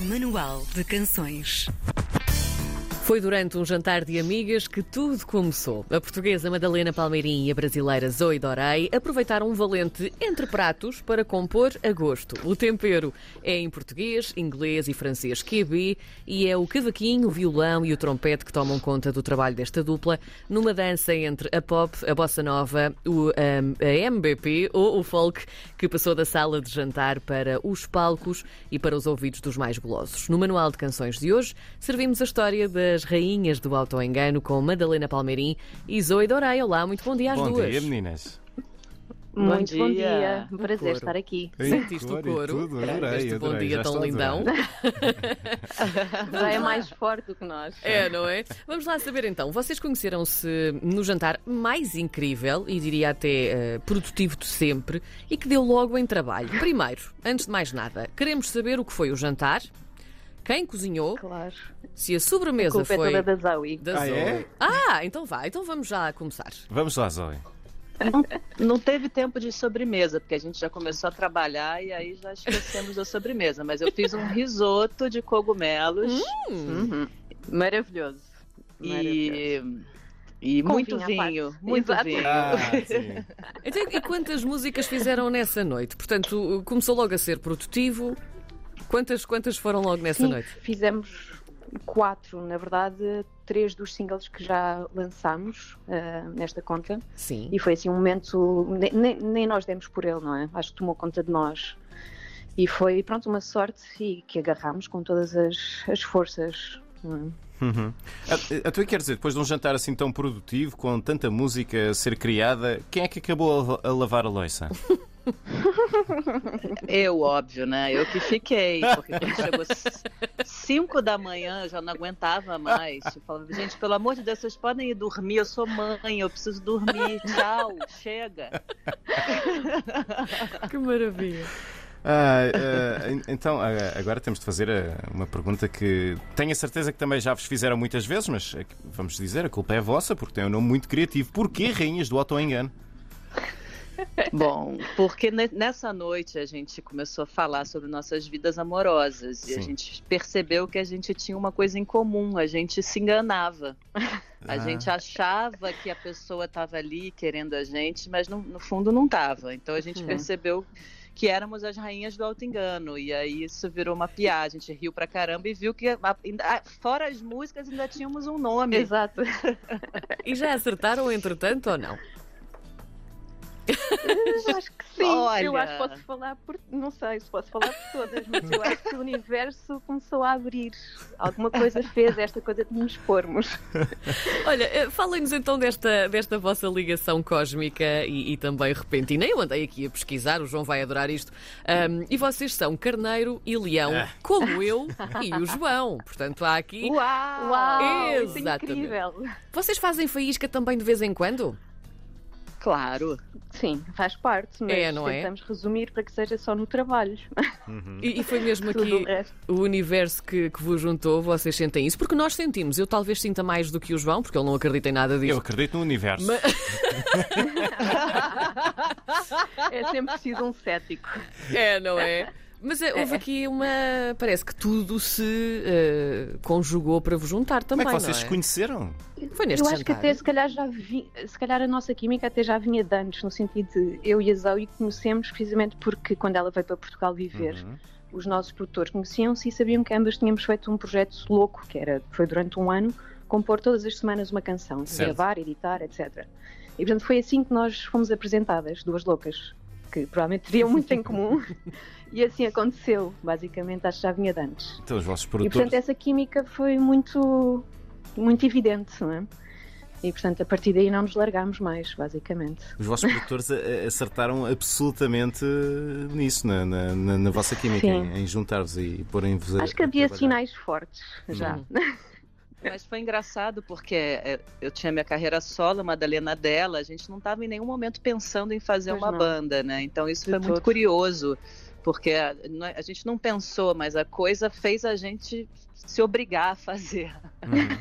Manual de Canções. Foi durante um jantar de amigas que tudo começou. A portuguesa Madalena Palmeirim e a brasileira Zoe Dorei aproveitaram um valente entre pratos para compor a gosto. O tempero é em português, inglês e francês QB e é o cavaquinho, o violão e o trompete que tomam conta do trabalho desta dupla numa dança entre a pop, a bossa nova, o, a MBP ou o folk que passou da sala de jantar para os palcos e para os ouvidos dos mais golosos. No Manual de Canções de hoje servimos a história das das rainhas do autoengano com Madalena Palmeirim e Zoe Dorei. Olá, muito bom dia às bom duas. Bom dia, meninas. Muito bom dia, um prazer estar aqui. Sentiste o coro? Tudo, adorei, este bom adorei, dia tão lindão. Já é mais forte do que nós. É, não é? Vamos lá saber então. Vocês conheceram-se no jantar mais incrível e diria até uh, produtivo de sempre e que deu logo em trabalho. Primeiro, antes de mais nada, queremos saber o que foi o jantar, quem cozinhou? Claro. Se a sobremesa a culpa foi. É toda da Zoe. Da Ah, Zoe. é? Ah, então vá, então vamos já começar. Vamos lá, Zoe. Não, não teve tempo de sobremesa, porque a gente já começou a trabalhar e aí já esquecemos da sobremesa. Mas eu fiz um risoto de cogumelos Uhum. Maravilhoso. Maravilhoso. e, e Com muito vinho. Muito Exato. vinho. Ah, sim. Então, e quantas músicas fizeram nessa noite? Portanto, começou logo a ser produtivo. Quantas, quantas foram logo nessa Sim, noite? fizemos quatro, na verdade, três dos singles que já lançámos ah, nesta conta. Sim. E foi assim um momento. ne- Nem, nem nós demos por ele, não é? Acho que tomou conta de nós. E foi, pronto, uma sorte e que agarramos com todas as, as forças. é? Uhum. A, a tu quer dizer, depois de um jantar assim tão produtivo, com tanta música a ser criada, quem é que acabou a, a lavar a louça? Eu, óbvio, né? Eu que fiquei, porque quando chegou 5 da manhã, eu já não aguentava mais. Eu falava, gente, pelo amor de Deus, vocês podem ir dormir, eu sou mãe, eu preciso dormir, tchau, chega. Que maravilha. Ah, en- então, ah, agora temos de fazer ah, uma pergunta que tenho a certeza que também já vos fizeram muitas vezes, mas vamos dizer, a culpa é vossa, porque tem um nome muito criativo. Porquê Rainhas do Autoengano? Bom, porque ne- nessa noite a gente começou a falar sobre nossas vidas amorosas e Sim. a gente percebeu que a gente tinha uma coisa em comum, a gente se enganava. A Ah. gente achava que a pessoa estava ali querendo a gente, mas no, no fundo não estava. Então a gente Uhum. percebeu que éramos as rainhas do auto-engano. E aí isso virou uma piada. A gente riu pra caramba e viu que, fora as músicas, ainda tínhamos um nome. Exato. E já acertaram, entretanto, ou não? Eu acho que sim. Olha. Eu acho que posso falar por. Não sei se posso falar por todas, mas eu acho que o universo começou a abrir. Alguma coisa fez esta coisa de nos expormos. Olha, eh, falem-nos então desta, desta vossa ligação cósmica e, e também repentina. Eu andei aqui a pesquisar, o João vai adorar isto. Ahm, e vocês são Carneiro e Leão, Ah. como eu e o João. Portanto, há aqui. Uau! Uau! Isso é Exatamente. incrível! Vocês fazem faísca também de vez em quando? Claro. Sim, faz parte, mas É, não é? tentamos resumir para que seja só no trabalho. E, e foi mesmo o aqui resto. o universo que, que vos juntou, vocês sentem isso? Porque nós sentimos. Eu talvez sinta mais do que o João, porque ele não acredita em nada Eu disso. acredito no universo. Mas- É sempre preciso um cético. É, não é? Mas é, houve aqui uma. Parece que tudo se eh, conjugou para vos juntar Como também. é que vocês não se é? conheceram? Foi neste eu acho que jantar. até se calhar já vi, se calhar a nossa química até já vinha de antes, no sentido de eu e a Zoe conhecemos precisamente porque quando ela veio para Portugal viver, Uhum. os nossos produtores conheciam-se e sabiam que ambas tínhamos feito um projeto louco, que era, foi durante um ano, compor todas as semanas uma canção, Certo. gravar, editar, etc. E portanto foi assim que nós fomos apresentadas, duas loucas, que provavelmente teriam muito em comum, e assim aconteceu, basicamente acho que já vinha de antes. Então, os vossos E produtores. portanto essa química foi muito, muito evidente, não é? E portanto a partir daí não nos largámos mais, basicamente. Os vossos produtores acertaram absolutamente nisso, na, na- na- na vossa química, Sim. em, em juntar-vos e porem-vos a. Acho que havia trabalhar. sinais fortes já. Uhum. Mas foi engraçado porque é, eu tinha minha carreira solo, a Madalena dela, a gente não estava em nenhum momento pensando em fazer Pois uma não. banda, né? Então isso De foi muito todo. curioso, porque a, é- a gente não pensou, mas a coisa fez a gente se obrigar a fazer. Uhum.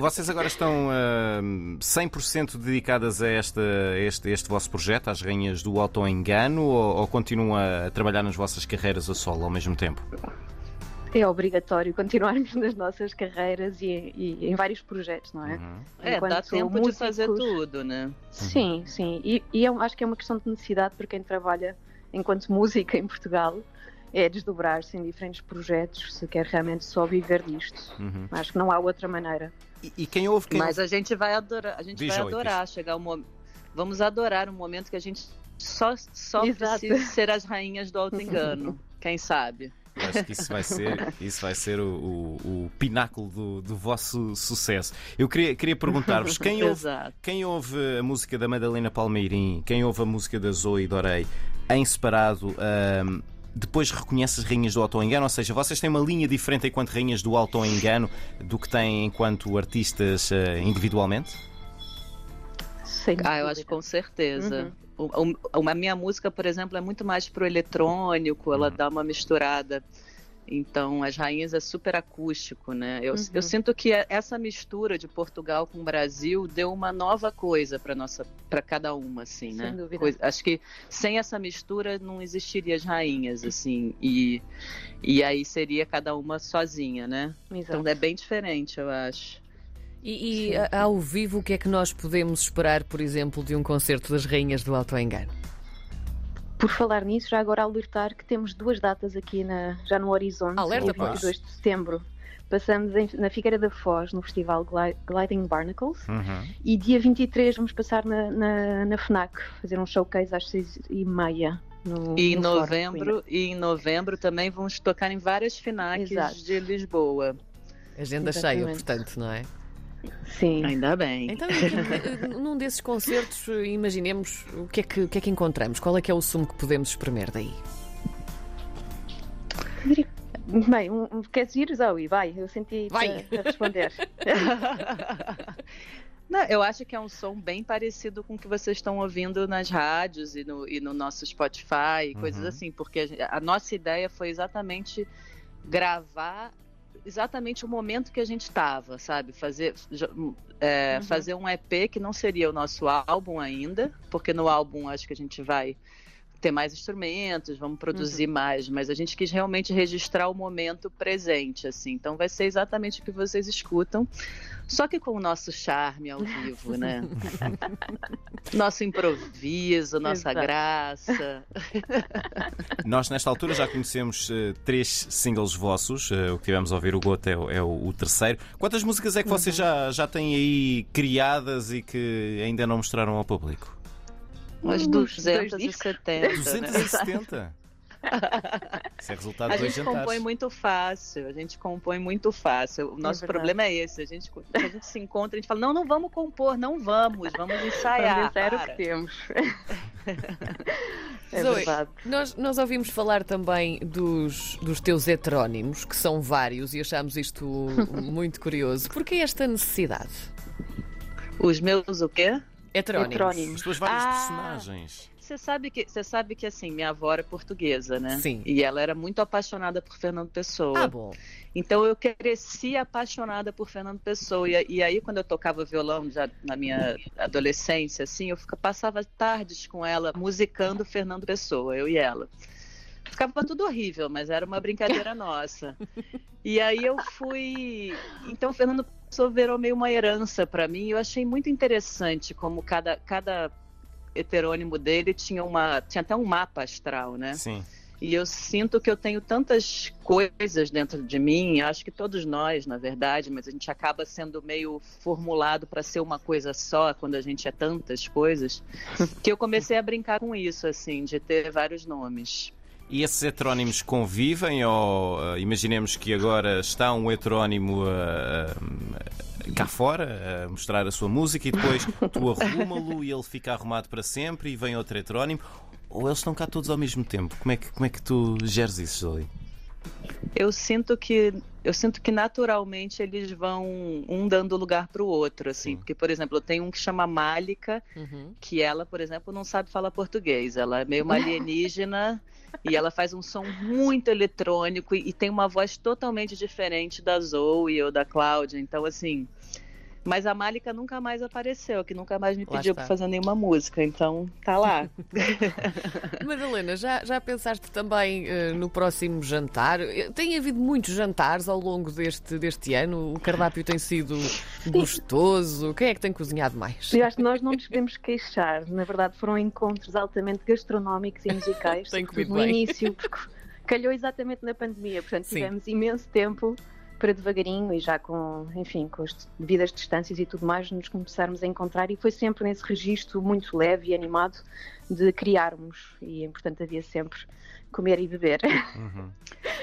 Vocês agora estão ah, 100% dedicadas a, esta, a este, a este vosso projeto, às Rainhas do Autoengano, ou, ou continuam a trabalhar nas vossas carreiras a solo ao mesmo tempo? É obrigatório continuarmos nas nossas carreiras e, e em vários projetos, não é? Uhum. É, dá Enquanto tempo de músicos- fazer tudo, né? Sim, sim. E, e eu acho que é uma questão de necessidade para quem trabalha enquanto música em Portugal. É desdobrar-se em diferentes projetos se quer realmente só viver disto. Uhum. Acho que não há outra maneira. E, e quem ouve, quem Mas ouve... a gente vai adorar, a gente Diz, vai adorar chegar o momento. Vamos adorar um momento que a gente só, só Exato. precisa ser as rainhas do auto-engano. Quem sabe? Acho que isso vai ser, isso vai ser o, o- o pináculo do, do vosso sucesso. Eu queria, queria perguntar-vos: quem ouve, quem ouve a música da Madalena Palmeirim, quem ouve a música da Zoe Dorei em separado, ahm, depois reconhece as rainhas do auto-engano? Ou seja, vocês têm uma linha diferente enquanto rainhas do auto-engano do que têm enquanto artistas ah, individualmente? Sem Ah, eu acho que com certeza. O- a minha música, por exemplo, é muito mais pro eletrônico, ela dá uma misturada. Então, as rainhas é super acústico, né? Eu, Uhum. eu sinto que é- essa mistura de Portugal com o Brasil deu uma nova coisa para nossa, para cada uma, assim, né? Sem dúvida. Coisa- acho que sem essa mistura não existiria as rainhas, assim, e e aí seria cada uma sozinha, né? Exato. Então é bem diferente, eu acho. E, e ao vivo, o que é que nós podemos esperar, por exemplo, de um concerto das Rainhas do Autoengano? Por falar nisso, já agora alertar que temos duas datas aqui na, já no horizonte, Alerta, dia pá. 22 de setembro. Passamos em- na Figueira da Foz, no Festival Gli- Gliding Barnacles. Uhum. E dia 23 vamos passar na, na, na FNAC, fazer um showcase às 6h30. No, E em no novembro, e em novembro também vamos tocar em várias FINACs Exato. de Lisboa. Agenda cheia, Exatamente. portanto, não é? Sim. Ainda bem. Então, que- num desses concertos, imaginemos o que, é que, o que é que encontramos? Qual é que é o sumo que podemos espremer daí? Bem, um, um, queres ir, Zoe? Vai, eu senti Vai. a, a responder. Não, eu acho que é um som bem parecido com o que vocês estão ouvindo nas rádios e no, e no nosso Spotify, e coisas Uhum. assim, porque a, a nossa ideia foi exatamente gravar exatamente o momento que a gente estava, sabe? Fazer, jo- é, Uhum. fazer um EP que não seria o nosso álbum ainda, porque no álbum acho que a gente vai ter mais instrumentos, vamos produzir mais, mas a gente quis realmente registrar o momento presente, assim. Então vai ser exatamente o que vocês escutam, só que com o nosso charme ao vivo, né? Nosso improviso, nossa Exato. graça. Nós, nesta altura, já conhecemos eh, três singles vossos. Eh, o que tivemos a ouvir, o Goto, é, o- é o, o terceiro. Quantas músicas é que vocês já, já têm aí criadas e que ainda não mostraram ao público? Umas Uns dois 270. né? 270? Isso é resultado A gente jantares. compõe muito fácil, a gente compõe muito fácil. O nosso verdade. problema é esse. A gente, a gente se encontra, a gente fala, não, não vamos compor, não vamos, vamos ensaiar. Vamos o para." que temos. é Zoe. Nós, nós ouvimos falar também dos, dos teus heterónimos, que são vários, e achámos isto muito curioso. Porquê esta necessidade? Os meus o quê? Heterónimos. Heterónimos. As tuas várias Ah! personagens. Você sabe que você sabe que assim, minha avó era portuguesa, né? Sim. E ela era muito apaixonada por Fernando Pessoa. Ah, bom. Então eu cresci apaixonada por Fernando Pessoa. E, e aí, quando eu tocava violão já na minha adolescência, assim, eu fica, passava tardes com ela musicando Fernando Pessoa, eu e ela. Ficava tudo horrível, mas era uma brincadeira nossa. E aí eu fui. Então, Fernando Pessoa virou meio uma herança para mim. Eu achei muito interessante como cada, cada heterônimo dele tinha uma tinha até um mapa astral, né? Sim. E eu sinto que eu tenho tantas coisas dentro de mim, acho que todos nós, na verdade, mas a gente acaba sendo meio formulado para ser uma coisa só quando a gente é tantas coisas, que eu comecei a brincar com isso, assim, de ter vários nomes. E esses heterónimos convivem ou eh, imaginemos que agora está um heterónimo eh, eh, cá fora a mostrar a sua música e depois tu arruma-lo e ele fica arrumado para sempre e vem outro heterónimo ou eles estão cá todos ao mesmo tempo? Como é que, como é que tu geres isso, Zoe? Eu sinto que eu sinto que naturalmente eles vão um dando lugar para o outro, assim, Sim. porque por exemplo, eu tenho um que chama Málica, Uhum. que ela, por exemplo, não sabe falar português. Ela é meio uma alienígena e ela faz um som muito eletrônico e, e tem uma voz totalmente diferente da Zoe ou da Cláudia. Então, assim, Mas a Malika nunca mais apareceu, que nunca mais me Lá pediu para fazer nenhuma música, então tá lá. Madalena, já, já pensaste também eh, no próximo jantar? Eh, Tem havido muitos jantares ao longo deste, deste ano? O cardápio tem sido gostoso? Quem é que tem cozinhado mais? Eu acho que nós não nos podemos queixar. Na verdade, foram encontros altamente gastronómicos e musicais. Tem comido no bem. início, porque calhou exatamente na pandemia. Portanto, Sim. tivemos imenso tempo para devagarinho e já com, enfim, com as devidas distâncias e tudo mais, nos começarmos a encontrar. E foi sempre nesse registro muito leve e animado de criarmos. E, portanto, havia sempre comer e beber.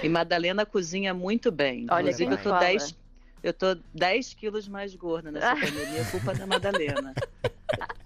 E Madalena cozinha muito bem. Olha Inclusive, eu tô fala. 10, eu tô 10 quilos mais gorda nessa pandemia, culpa da Madalena.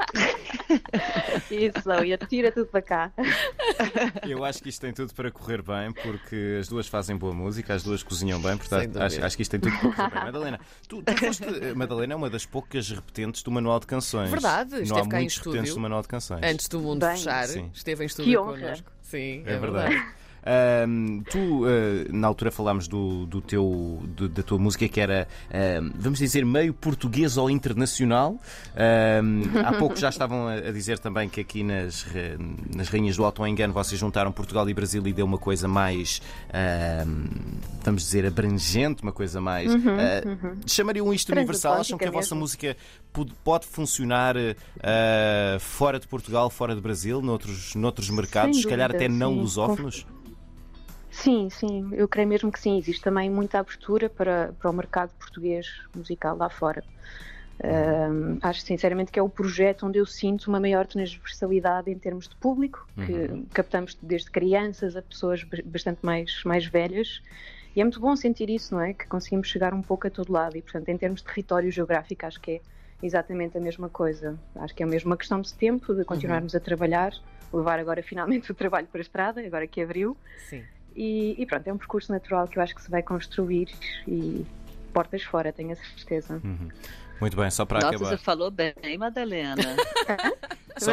Isso, e tira tudo para cá. Eu acho que isto tem tudo para correr bem, porque as duas fazem boa música, as duas cozinham bem, portanto acho, acho que isto tem tudo para correr bem. Madalena, tu, tu foste, Madalena é uma das poucas repetentes do Manual de Canções. Verdade, Não há em muitos repetentes estúdio. do Manual de Canções. Antes do mundo Bem, fechar, sim. esteve em estúdio honra. connosco. Sim, É verdade. Ahm, tu, ah, na altura, falámos do, do teu, do- da tua música que era, ahm, vamos dizer, meio português ou internacional. Ahm, há pouco já estavam a, a dizer também que aqui nas, nas Rainhas do Alto Engano vocês juntaram Portugal e Brasil e deu uma coisa mais, vamos dizer, abrangente, uma coisa mais. ah, Chamariam isto universal? Acham que a vossa mesmo. música pode, pode funcionar ah, fora de Portugal, fora de Brasil, noutros, noutros mercados, se calhar até não sim. lusófonos? Sim, sim, eu creio mesmo que sim. Existe também muita abertura para, para o mercado português musical lá fora. Acho sinceramente que é o projeto onde eu sinto uma maior transversalidade em termos de público, que captamos desde crianças a pessoas ba- bastante mais, mais velhas. E é muito bom sentir isso, não é? Que conseguimos chegar um pouco a todo lado. E, portanto, em termos de território geográfico, acho que é exatamente a mesma coisa. Acho que é mesmo uma questão de tempo, de continuarmos a trabalhar, levar agora finalmente o trabalho para a estrada, agora que abriu. Sim. E, e pronto, é um percurso natural que eu acho que se vai construir e portas fora, tenho a certeza. Muito bem, só para Nossa, acabar. você falou bem, Madalena. Só,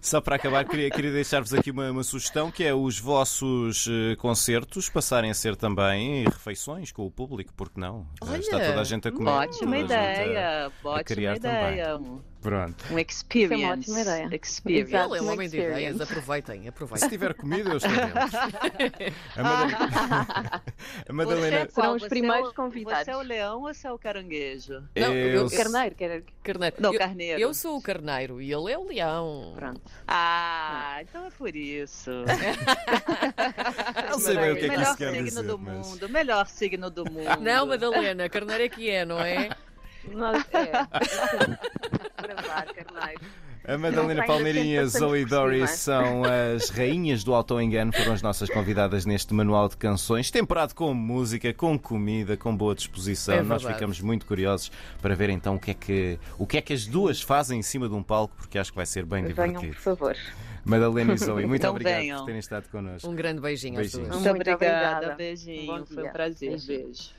só para acabar, queria, queria deixar-vos aqui uma, uma sugestão que é os vossos eh, concertos passarem a ser também refeições com o público, porque não? Olha, Está toda a gente a comer. Ótima toda a a- ideia, ótima criar ideia. Um, Pronto. um experience. Isso é uma ótima ideia. Experience. Exato. Ele é um uma homem de ideias, aproveitem, Se aproveitem. tiver comida, eu estou dentro. A Madalena. A Madalena. Você é? Serão os primeiros é convidados. Você é o leão ou você é o caranguejo? Não, eu- Carneiro, quer Carneiro. Não, eu, carneiro. eu sou o carneiro e ele é o leão. Pronto. Ah, então é por isso. Não sei bem o que é que melhor isso quer signo dizer. do mas- mundo, melhor signo do mundo. Não, Madalena, carneiro é que é, não é? Nós, é. Carneiro. A Madalena Ainda Palmeirinha e Zoe por cima. são as rainhas do Auto Engano, foram as nossas convidadas neste manual de canções, temperado com música, com comida, com boa disposição. É Nós ficamos muito curiosos para ver então o que, é que, o que é que as duas fazem em cima de um palco, porque acho que vai ser bem Venham, por divertido. favor. Madalena e Zoe, muito Então obrigado venham. por terem estado connosco. Um grande beijinho às Beijinhos. duas. Muito Muito obrigada, obrigada. beijinho, Bom foi um prazer, Beijinho. beijo.